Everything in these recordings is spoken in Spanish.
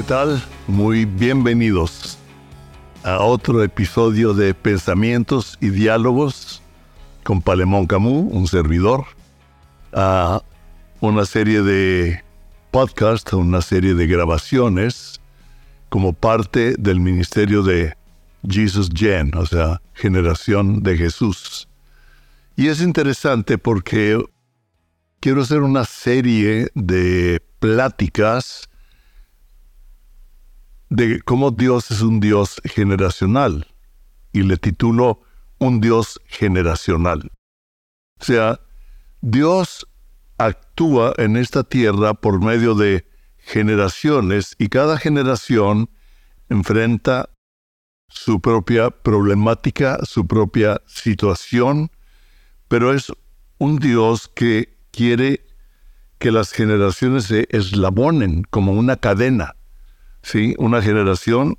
¿Qué tal? Muy bienvenidos a otro episodio de Pensamientos y Diálogos con Palemón Camus, un servidor, a una serie de podcasts, una serie de grabaciones como parte del ministerio de Jesus Gen, o sea, generación de Jesús. Y es interesante porque quiero hacer una serie de pláticas de cómo Dios es un Dios generacional y le titulo Un Dios generacional. O sea, Dios actúa en esta tierra por medio de generaciones y cada generación enfrenta su propia problemática, su propia situación, pero es un Dios que quiere que las generaciones se eslabonen como una cadena. ¿Sí? Una generación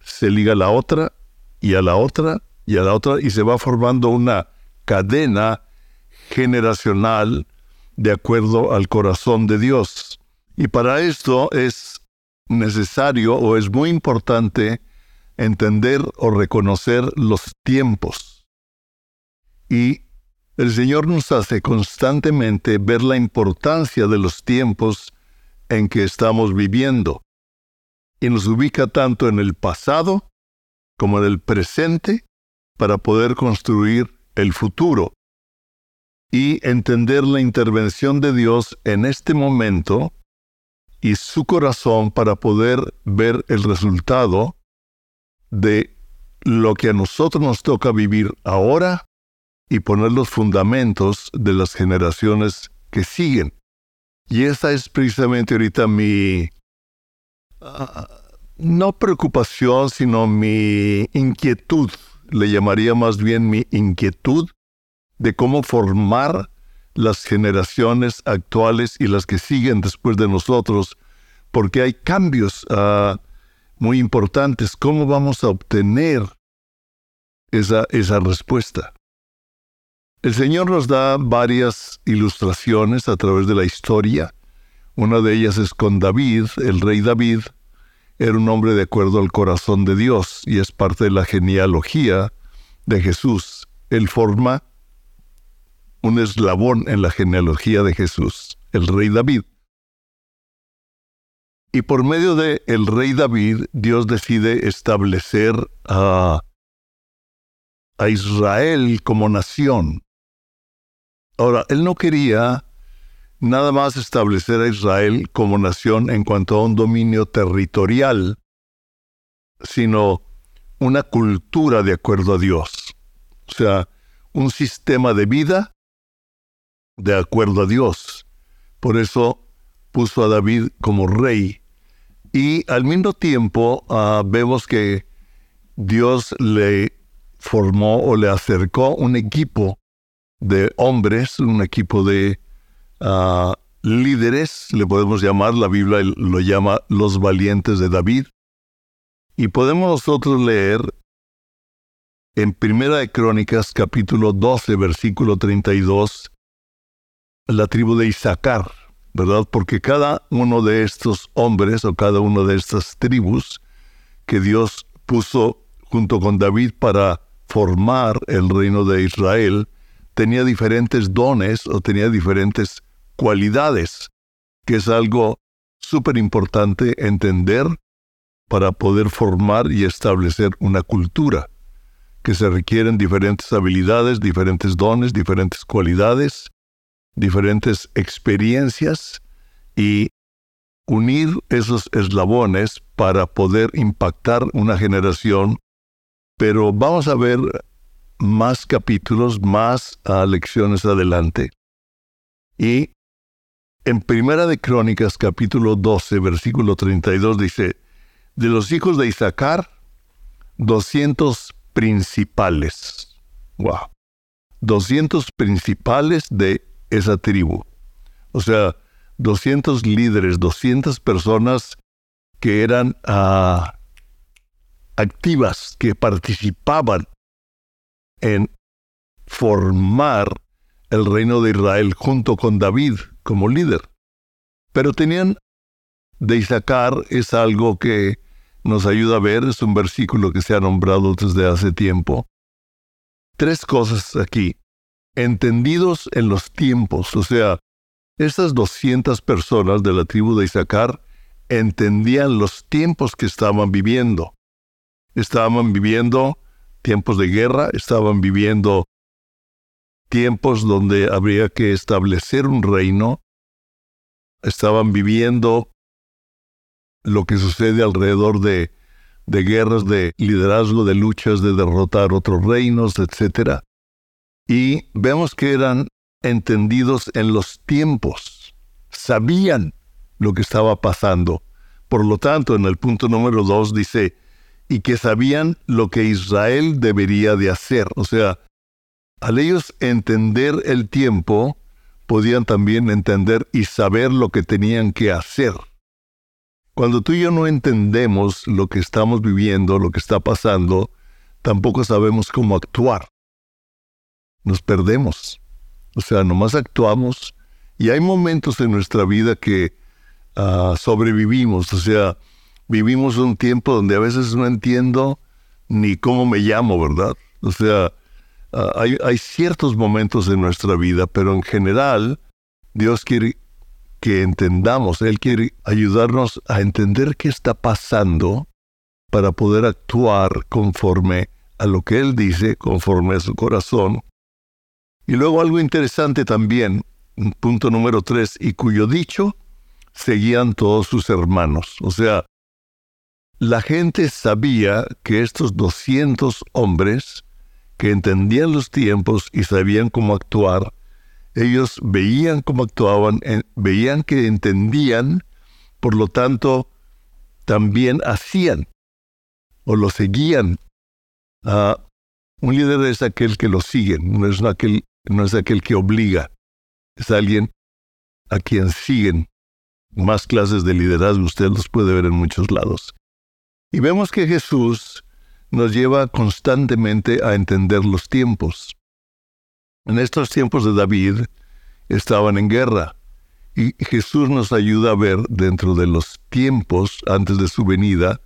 se liga a la otra y a la otra y a la otra y se va formando una cadena generacional de acuerdo al corazón de Dios. Y para esto es necesario o es muy importante entender o reconocer los tiempos. Y el Señor nos hace constantemente ver la importancia de los tiempos en que estamos viviendo y nos ubica tanto en el pasado como en el presente para poder construir el futuro y entender la intervención de Dios en este momento y su corazón para poder ver el resultado de lo que a nosotros nos toca vivir ahora y poner los fundamentos de las generaciones que siguen. Y esa es precisamente ahorita mi no preocupación, sino mi inquietud, le llamaría más bien mi inquietud de cómo formar las generaciones actuales y las que siguen después de nosotros, porque hay cambios ah, muy importantes. ¿Cómo vamos a obtener esa respuesta? El Señor nos da varias ilustraciones a través de la historia una de ellas es con David, el rey David, era un hombre de acuerdo al corazón de Dios y es parte de la genealogía de Jesús. Él forma un eslabón en la genealogía de Jesús, el rey David. Y por medio de el rey David, Dios decide establecer a, a Israel como nación. Ahora, él no quería nada más establecer a Israel como nación en cuanto a un dominio territorial, sino una cultura de acuerdo a Dios. O sea, un sistema de vida de acuerdo a Dios. Por eso puso a David como rey. Y al mismo tiempo ah, vemos que Dios le formó o le acercó un equipo de hombres, un equipo de líderes, le podemos llamar, la Biblia lo llama los valientes de David. Y podemos nosotros leer en Primera de Crónicas capítulo 12 versículo 32 la tribu de Isaacar, ¿verdad? Porque cada uno de estos hombres o cada uno de estas tribus que Dios puso junto con David para formar el reino de Israel, tenía diferentes dones o tenía diferentes cualidades, que es algo súper importante entender para poder formar y establecer una cultura, que se requieren diferentes habilidades, diferentes dones, diferentes cualidades, diferentes experiencias y unir esos eslabones para poder impactar una generación. Pero vamos a ver más capítulos, más ah, lecciones adelante. Y en Primera de Crónicas, capítulo 12, versículo 32, dice, de los hijos de Isaacar, 200 principales. Wow. 200 principales de esa tribu. O sea, 200 líderes, 200 personas que eran ah, activas, que participaban en formar el reino de Israel junto con David como líder. Pero tenían de Isaacar es algo que nos ayuda a ver, es un versículo que se ha nombrado desde hace tiempo. Tres cosas aquí. Entendidos en los tiempos, o sea, estas 200 personas de la tribu de Isaacar entendían los tiempos que estaban viviendo. Estaban viviendo tiempos de guerra, estaban viviendo tiempos donde habría que establecer un reino, estaban viviendo lo que sucede alrededor de, de guerras, de liderazgo, de luchas, de derrotar otros reinos, etc. Y vemos que eran entendidos en los tiempos, sabían lo que estaba pasando. Por lo tanto, en el punto número dos dice, y que sabían lo que Israel debería de hacer. O sea, al ellos entender el tiempo, podían también entender y saber lo que tenían que hacer. Cuando tú y yo no entendemos lo que estamos viviendo, lo que está pasando, tampoco sabemos cómo actuar. Nos perdemos. O sea, nomás actuamos y hay momentos en nuestra vida que ah, sobrevivimos. O sea, vivimos un tiempo donde a veces no entiendo ni cómo me llamo, ¿verdad? O sea, ah, hay, hay ciertos momentos en nuestra vida, pero en general Dios quiere que entendamos, Él quiere ayudarnos a entender qué está pasando para poder actuar conforme a lo que Él dice, conforme a su corazón. Y luego algo interesante también, punto número tres, y cuyo dicho seguían todos sus hermanos. O sea, la gente sabía que estos 200 hombres que entendían los tiempos y sabían cómo actuar, ellos veían cómo actuaban, veían que entendían, por lo tanto, también hacían o lo seguían. Ah, un líder es aquel que lo sigue, no es, aquel, no es aquel que obliga, es alguien a quien siguen. Más clases de liderazgo usted los puede ver en muchos lados. Y vemos que Jesús nos lleva constantemente a entender los tiempos. En estos tiempos de David estaban en guerra y Jesús nos ayuda a ver dentro de los tiempos antes de su venida,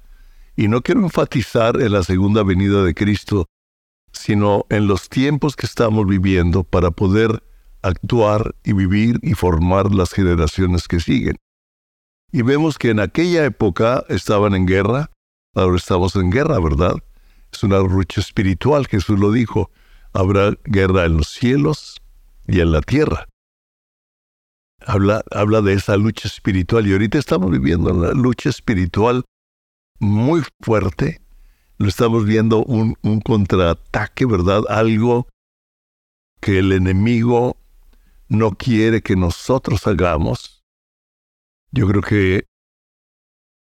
y no quiero enfatizar en la segunda venida de Cristo, sino en los tiempos que estamos viviendo para poder actuar y vivir y formar las generaciones que siguen. Y vemos que en aquella época estaban en guerra, ahora estamos en guerra, ¿verdad? Es una lucha espiritual, Jesús lo dijo habrá guerra en los cielos y en la tierra. Habla, habla de esa lucha espiritual y ahorita estamos viviendo una lucha espiritual muy fuerte. Lo estamos viendo un, un contraataque, ¿verdad? Algo que el enemigo no quiere que nosotros hagamos. Yo creo que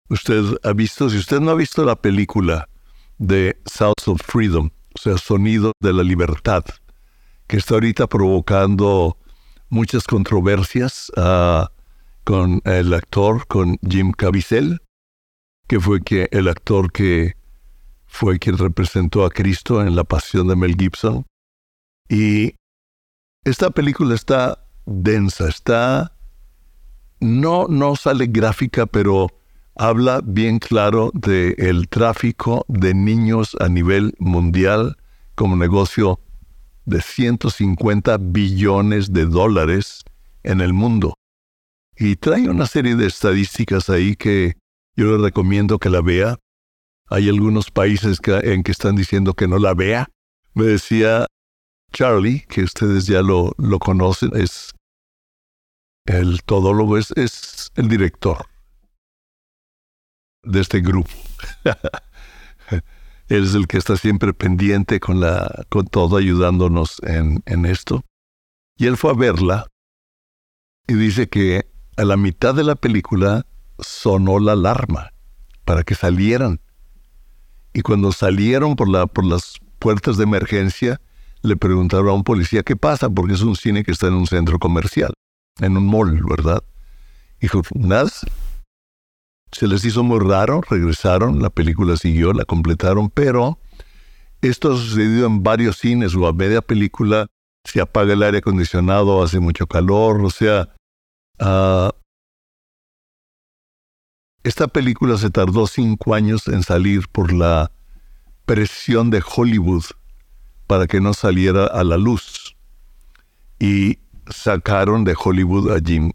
usted ha visto, si usted no ha visto la película de South of Freedom, o sea, Sonido de la Libertad, que está ahorita provocando muchas controversias ah, con el actor, con Jim Caviezel, que fue que el actor que fue quien representó a Cristo en la pasión de Mel Gibson. Y esta película está densa, está no no sale gráfica, pero habla bien claro del el tráfico de niños a nivel mundial como negocio de 150 billones de dólares en el mundo. Y trae una serie de estadísticas ahí que yo le recomiendo que la vea. Hay algunos países en que están diciendo que no la vea. Me decía Charlie, que ustedes ya lo, lo conocen, es el todólogo, es, es el director de este grupo. Él es el que está siempre pendiente con, la, con todo, ayudándonos en, en esto. Y él fue a verla y dice que a la mitad de la película sonó la alarma para que salieran. Y cuando salieron por, la, por las puertas de emergencia, le preguntaron a un policía qué pasa, porque es un cine que está en un centro comercial, en un mall, ¿verdad? Dijo, nada, se les hizo muy raro, regresaron, la película siguió, la completaron, pero esto ha sucedido en varios cines o a media película se apaga el aire acondicionado, hace mucho calor, o sea, ah, esta película se tardó cinco años en salir por la presión de Hollywood para que no saliera a la luz. Y sacaron de Hollywood a Jim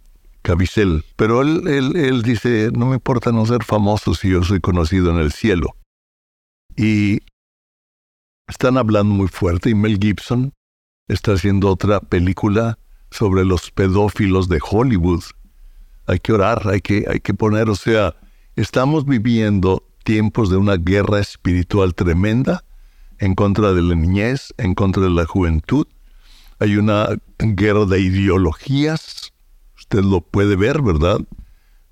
Caviezel. Pero él, él, él dice, no me importa no ser famoso si yo soy conocido en el cielo. Y están hablando muy fuerte y Mel Gibson está haciendo otra película sobre los pedófilos de Hollywood. Hay que orar, hay que, hay que poner, o sea, estamos viviendo tiempos de una guerra espiritual tremenda en contra de la niñez, en contra de la juventud. Hay una guerra de ideologías Usted lo puede ver, ¿verdad?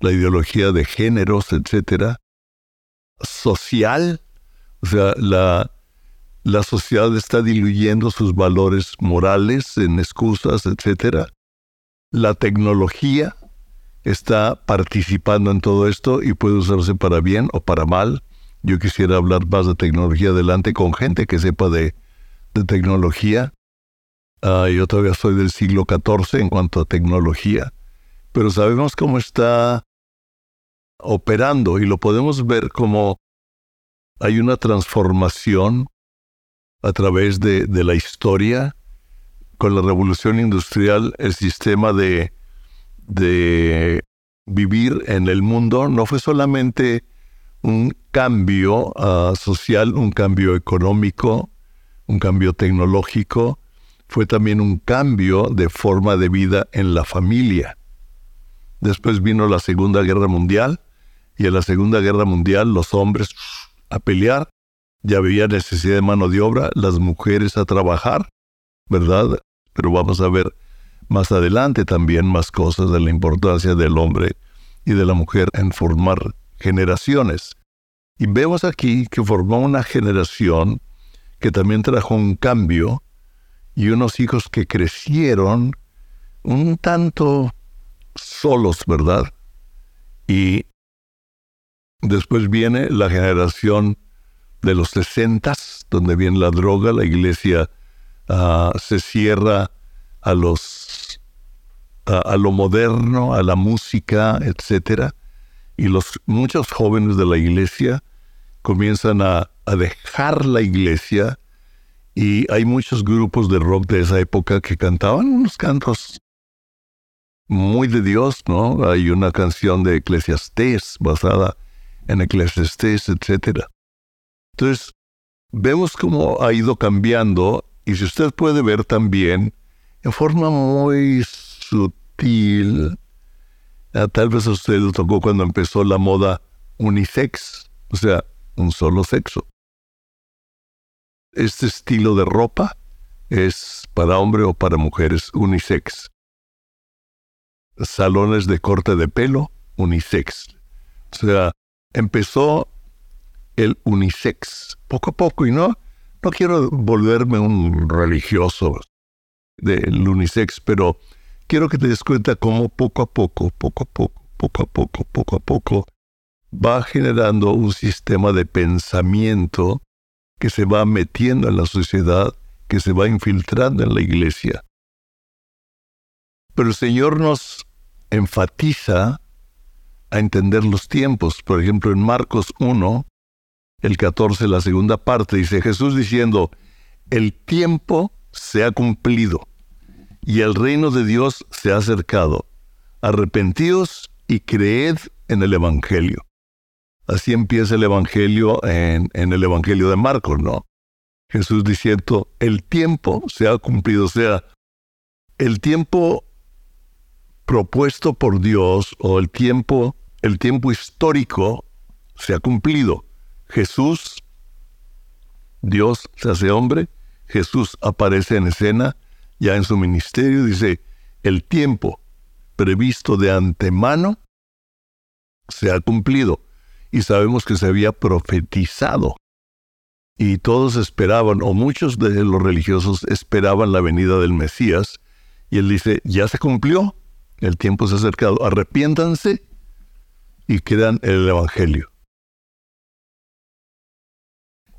La ideología de géneros, etcétera. Social, o sea, la, la sociedad está diluyendo sus valores morales en excusas, etcétera. La tecnología está participando en todo esto y puede usarse para bien o para mal. Yo quisiera hablar más de tecnología adelante con gente que sepa de, de tecnología. Ah, yo todavía soy del siglo XIV en cuanto a tecnología pero sabemos cómo está operando y lo podemos ver como hay una transformación a través de, de la historia. Con la revolución industrial, el sistema de, de vivir en el mundo no fue solamente un cambio ah, social, un cambio económico, un cambio tecnológico, fue también un cambio de forma de vida en la familia. Después vino la Segunda Guerra Mundial y en la Segunda Guerra Mundial los hombres a pelear, ya había necesidad de mano de obra, las mujeres a trabajar, ¿verdad? Pero vamos a ver más adelante también más cosas de la importancia del hombre y de la mujer en formar generaciones. Y vemos aquí que formó una generación que también trajo un cambio y unos hijos que crecieron un tanto solos, ¿verdad? Y después viene la generación de los sesentas, donde viene la droga, la iglesia ah, se cierra a los a, lo moderno, a la música, etcétera, y los muchos jóvenes de la iglesia comienzan a, a dejar la iglesia y hay muchos grupos de rock de esa época que cantaban unos cantos muy de Dios, ¿no? Hay una canción de Eclesiastés basada en Eclesiastés, etc. Entonces, vemos cómo ha ido cambiando y si usted puede ver también, en forma muy sutil, ah, tal vez usted le tocó cuando empezó la moda unisex, o sea, un solo sexo. Este estilo de ropa es para hombre o para mujeres unisex salones de corte de pelo unisex. O sea, empezó el unisex poco a poco y no, no quiero volverme un religioso del unisex, pero quiero que te des cuenta cómo poco a poco, poco a poco, poco a poco, poco a poco, va generando un sistema de pensamiento que se va metiendo en la sociedad, que se va infiltrando en la iglesia. Pero el Señor nos enfatiza a entender los tiempos. Por ejemplo, en Marcos 1, el 14, la segunda parte, dice Jesús diciendo, el tiempo se ha cumplido y el reino de Dios se ha acercado. Arrepentíos y creed en el Evangelio. Así empieza el Evangelio en, en el Evangelio de Marcos, ¿no? Jesús diciendo, el tiempo se ha cumplido, o sea, el tiempo propuesto por Dios o el tiempo, el tiempo histórico se ha cumplido. Jesús, Dios se hace hombre, Jesús aparece en escena, ya en su ministerio dice, el tiempo previsto de antemano se ha cumplido y sabemos que se había profetizado. Y todos esperaban, o muchos de los religiosos esperaban la venida del Mesías, y él dice, ya se cumplió, el tiempo se ha acercado, arrepiéntanse y crean el Evangelio.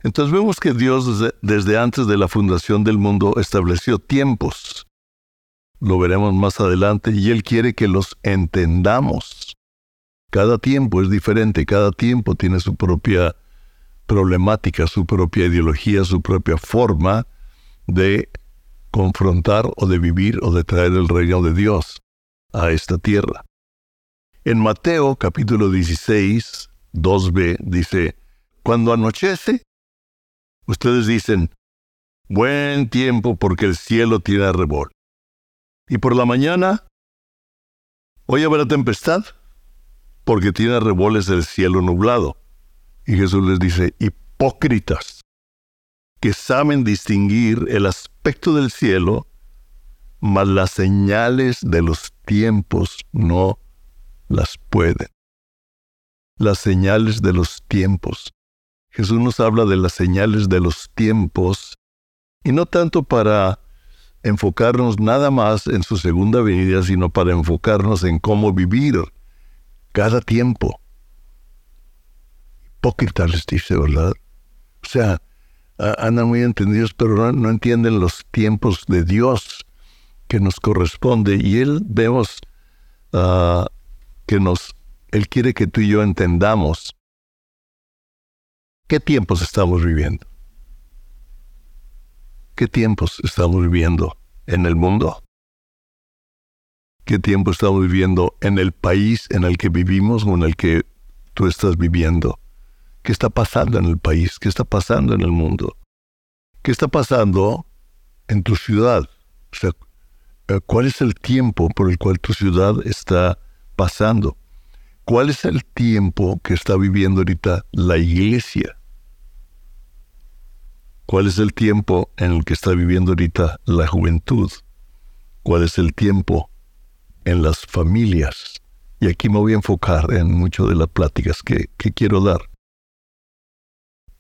Entonces vemos que Dios desde, desde, antes de la fundación del mundo estableció tiempos. Lo veremos más adelante y Él quiere que los entendamos. Cada tiempo es diferente, cada tiempo tiene su propia problemática, su propia ideología, su propia forma de confrontar o de vivir o de traer el reino de Dios a esta tierra. En Mateo capítulo 16, 2b dice, cuando anochece, ustedes dicen, buen tiempo porque el cielo tiene arrebol. Y por la mañana, hoy habrá tempestad porque tiene arreboles el cielo nublado. Y Jesús les dice, hipócritas, que saben distinguir el aspecto del cielo, mas las señales de los tiempos no las pueden. Las señales de los tiempos. Jesús nos habla de las señales de los tiempos, y no tanto para enfocarnos nada más en su segunda venida, sino para enfocarnos en cómo vivir cada tiempo. Hipócritas les dice, ¿verdad? O sea, andan muy entendidos, pero no, entienden los tiempos de Dios que nos corresponde. Y Él vemos ah, que nos, Él quiere que tú y yo entendamos qué tiempos estamos viviendo. ¿Qué tiempos estamos viviendo en el mundo? ¿Qué tiempo estamos viviendo en el país en el que vivimos o en el que tú estás viviendo? ¿Qué está pasando en el país? ¿Qué está pasando en el mundo? ¿Qué está pasando en tu ciudad? O sea, ¿cuál es el tiempo por el cual tu ciudad está pasando? ¿Cuál es el tiempo que está viviendo ahorita la iglesia? ¿Cuál es el tiempo en el que está viviendo ahorita la juventud? ¿Cuál es el tiempo en las familias? Y aquí me voy a enfocar en muchas de las pláticas que, que quiero dar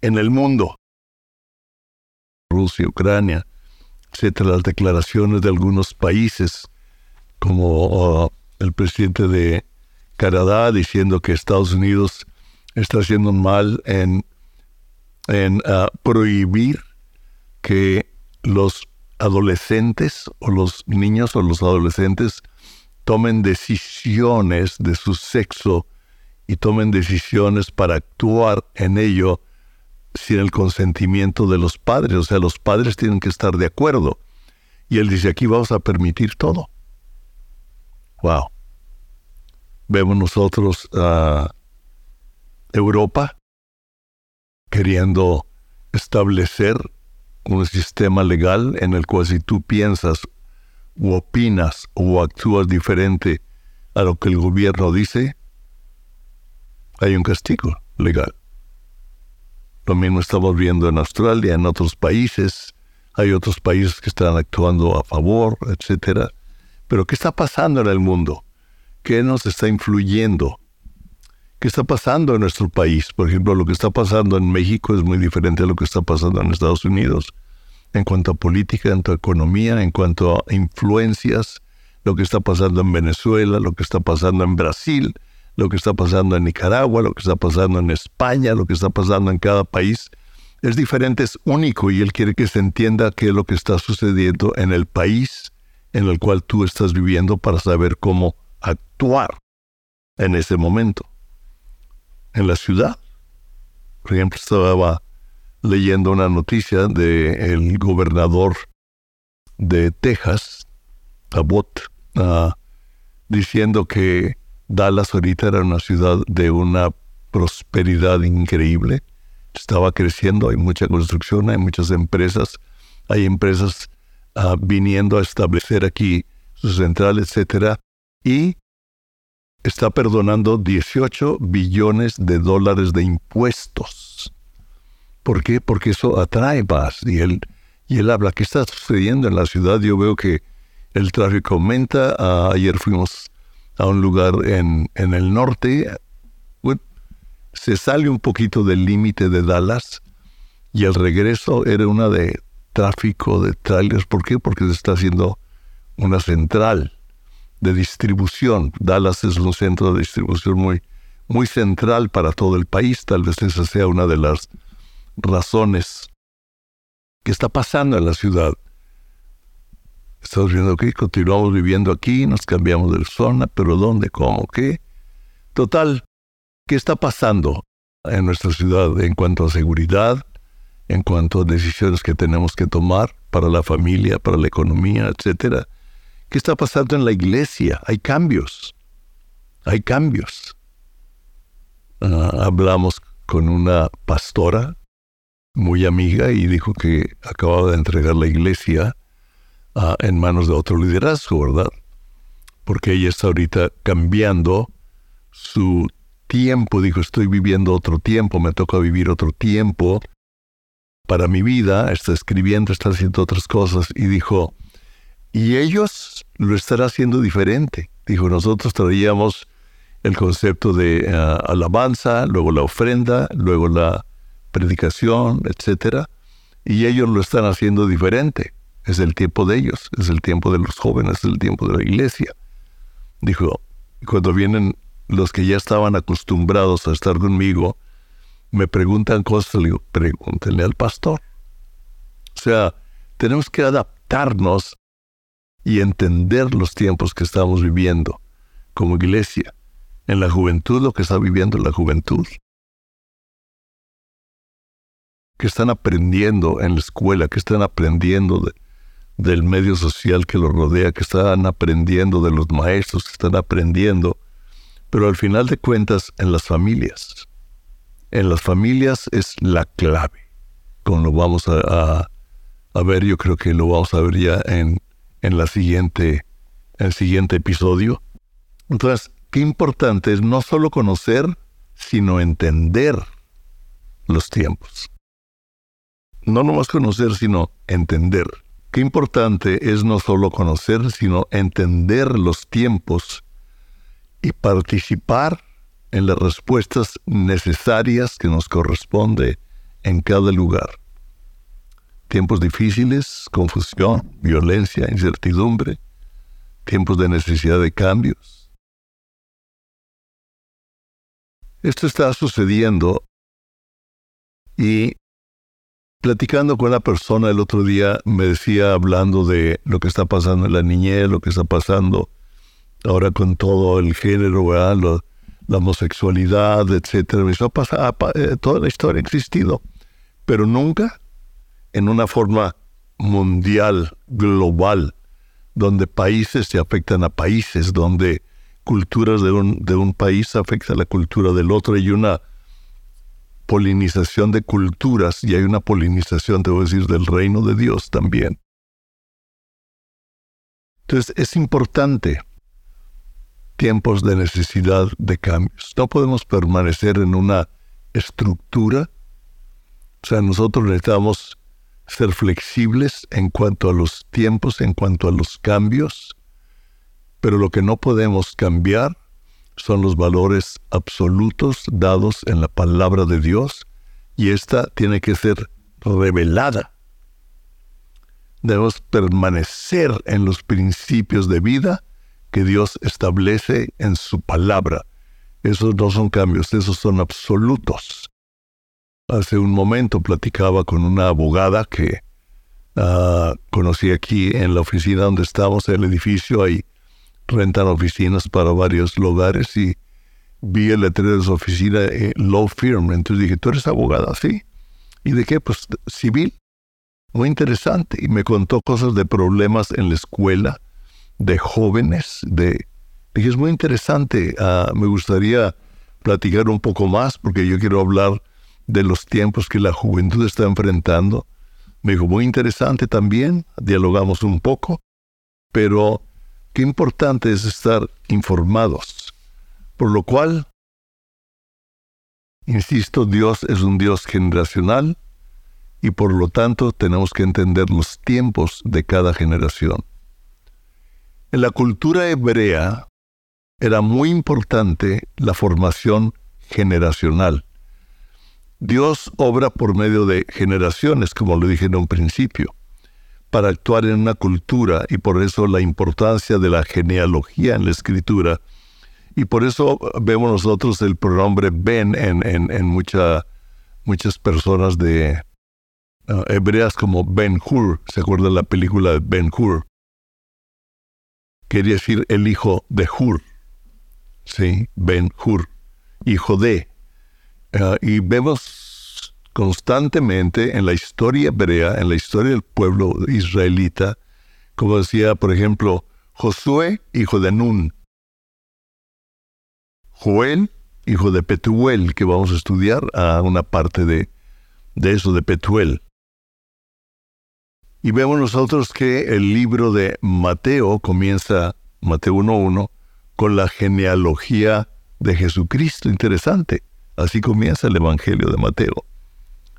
en el mundo. Rusia, Ucrania, etcétera, las declaraciones de algunos países, como uh, el presidente de Canadá diciendo que Estados Unidos está haciendo mal en, en uh, prohibir que los adolescentes o los niños o los adolescentes tomen decisiones de su sexo y tomen decisiones para actuar en ello sin el consentimiento de los padres. O sea, los padres tienen que estar de acuerdo. Y él dice, aquí vamos a permitir todo. Wow. Vemos nosotros a Europa queriendo establecer un sistema legal en el cual si tú piensas o opinas o actúas diferente a lo que el gobierno dice, hay un castigo legal. Lo mismo estamos viendo en Australia, en otros países. Hay otros países que están actuando a favor, etcétera. Pero ¿qué está pasando en el mundo? ¿Qué nos está influyendo? ¿Qué está pasando en nuestro país? Por ejemplo, lo que está pasando en México es muy diferente a lo que está pasando en Estados Unidos. En cuanto a política, en cuanto a economía, en cuanto a influencias, lo que está pasando en Venezuela, lo que está pasando en Brasil, lo que está pasando en Nicaragua, lo que está pasando en España, lo que está pasando en cada país, es diferente, es único y Él quiere que se entienda qué es lo que está sucediendo en el país en el cual tú estás viviendo para saber cómo actuar en ese momento. En la ciudad, por ejemplo, estaba leyendo una noticia del gobernador de Texas, Abbott, uh, diciendo que Dallas ahorita era una ciudad de una prosperidad increíble. Estaba creciendo, hay mucha construcción, hay muchas empresas, hay empresas ah, viniendo a establecer aquí su central, etcétera, y está perdonando 18 billones de dólares de impuestos. ¿Por qué? Porque eso atrae paz. Y él, y él habla, ¿qué está sucediendo en la ciudad? Yo veo que el tráfico aumenta. Ah, ayer fuimos a un lugar en, en el norte, se sale un poquito del límite de Dallas y el regreso era una de tráfico de trailers. ¿Por qué? Porque se está haciendo una central de distribución. Dallas es un centro de distribución muy, muy central para todo el país. Tal vez esa sea una de las razones que está pasando en la ciudad. Estamos viendo que continuamos viviendo aquí, nos cambiamos de zona, pero ¿dónde? ¿Cómo? ¿Qué? Total, ¿qué está pasando en nuestra ciudad en cuanto a seguridad, en cuanto a decisiones que tenemos que tomar para la familia, para la economía, etcétera? ¿Qué está pasando en la iglesia? Hay cambios. Hay cambios. Ah, hablamos con una pastora muy amiga y dijo que acababa de entregar la iglesia ah, en manos de otro liderazgo, ¿verdad? Porque ella está ahorita cambiando su tiempo, dijo, estoy viviendo otro tiempo, me toca vivir otro tiempo para mi vida, está escribiendo, está haciendo otras cosas y dijo, y ellos lo están haciendo diferente. Dijo, nosotros traíamos el concepto de ah, alabanza, luego la ofrenda, luego la predicación, etcétera, y ellos lo están haciendo diferente. Es el tiempo de ellos, es el tiempo de los jóvenes, es el tiempo de la iglesia. Dijo, cuando vienen los que ya estaban acostumbrados a estar conmigo, me preguntan cosas, le digo, pregúntenle al pastor. O sea, tenemos que adaptarnos y entender los tiempos que estamos viviendo como iglesia. En la juventud, lo que está viviendo la juventud que están aprendiendo en la escuela, que están aprendiendo del medio social que los rodea, que están aprendiendo de los maestros, que están aprendiendo, pero al final de cuentas en las familias. En las familias es la clave. Como lo vamos a, ver, yo creo que lo vamos a ver ya en, en la siguiente, en el siguiente episodio. Entonces, qué importante es no solo conocer, sino entender los tiempos no nomás conocer, sino entender. Qué importante es no solo conocer, sino entender los tiempos y participar en las respuestas necesarias que nos corresponde en cada lugar. Tiempos difíciles, confusión, violencia, incertidumbre, tiempos de necesidad de cambios. Esto está sucediendo y Platicando con una persona el otro día, me decía, hablando de lo que está pasando en la niñez, lo que está pasando ahora con todo el género, la homosexualidad, etcétera. Dice, pasa, eh, toda la historia ha existido, pero nunca en una forma mundial, global, donde países se afectan a países, donde culturas de un, de un país afectan a la cultura del otro y una polinización de culturas y hay una polinización, debo decir, del reino de Dios también. Entonces es importante tiempos de necesidad de cambios. No podemos permanecer en una estructura. O sea, nosotros necesitamos ser flexibles en cuanto a los tiempos, en cuanto a los cambios, pero lo que no podemos cambiar son los valores absolutos dados en la palabra de Dios y esta tiene que ser revelada. Debemos permanecer en los principios de vida que Dios establece en su palabra. Esos no son cambios, esos son absolutos. Hace un momento platicaba con una abogada que ah, conocí aquí en la oficina donde estamos, en el edificio. Ahí rentan oficinas para varios lugares y vi el letrero de su oficina, eh, Law Firm. Entonces dije, ¿tú eres abogada? Sí. ¿Y de qué? Pues civil. Muy interesante. Y me contó cosas de problemas en la escuela, de jóvenes, de... Dije, es muy interesante. Ah, me gustaría platicar un poco más porque yo quiero hablar de los tiempos que la juventud está enfrentando. Me dijo, muy interesante también, dialogamos un poco, pero Qué importante es estar informados. Por lo cual, insisto, Dios es un Dios generacional y por lo tanto tenemos que entender los tiempos de cada generación. En la cultura hebrea era muy importante la formación generacional. Dios obra por medio de generaciones, como lo dije en un principio para actuar en una cultura y por eso la importancia de la genealogía en la escritura. Y por eso vemos nosotros el pronombre Ben en, en, muchas personas de uh, hebreas como Ben Hur. ¿Se acuerda la película de Ben Hur? Quería decir el hijo de Hur. ¿sí? Ben Hur, hijo de. Ah, y vemos constantemente en la historia hebrea, en la historia del pueblo israelita, como decía, por ejemplo, Josué, hijo de Nun. Joel, hijo de Petuel, que vamos a estudiar a una parte de, de eso, de Petuel. Y vemos nosotros que el libro de Mateo comienza, Mateo 1.1, con la genealogía de Jesucristo. Interesante. Así comienza el Evangelio de Mateo.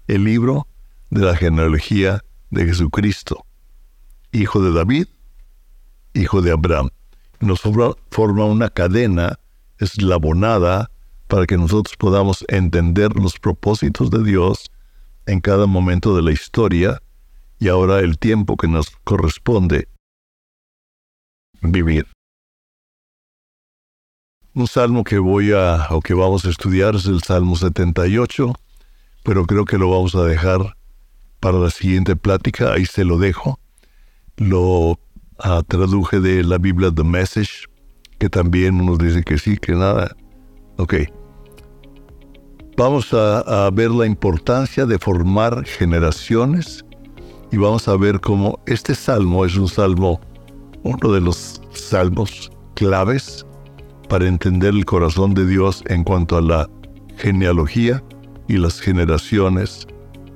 El libro de la genealogía de Jesucristo. Hijo de David, hijo de Abraham. Nos forma una cadena eslabonada para que nosotros podamos entender los propósitos de Dios en cada momento de la historia y ahora el tiempo que nos corresponde vivir. Un salmo que voy a o que vamos a estudiar es el Salmo 78, pero creo que lo vamos a dejar para la siguiente plática, ahí se lo dejo. Lo ah, traduje de la Biblia The Message, que también nos dice que sí, que nada. Ok. Vamos a ver la importancia de formar generaciones y vamos a ver cómo este salmo es un salmo, uno de los salmos claves para entender el corazón de Dios en cuanto a la genealogía y las generaciones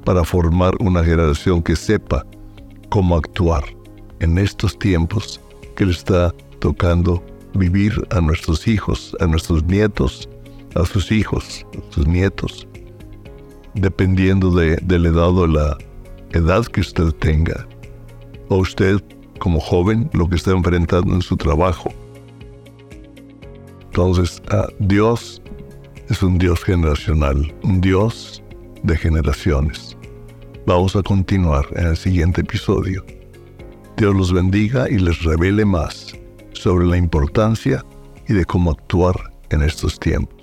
para formar una generación que sepa cómo actuar en estos tiempos que le está tocando vivir a nuestros hijos, a nuestros nietos, a sus hijos, a sus nietos, dependiendo de, la edad o la edad que usted tenga, o usted como joven lo que está enfrentando en su trabajo. Entonces, ah, Dios es un Dios generacional, un Dios de generaciones. Vamos a continuar en el siguiente episodio. Dios los bendiga y les revele más sobre la importancia y de cómo actuar en estos tiempos.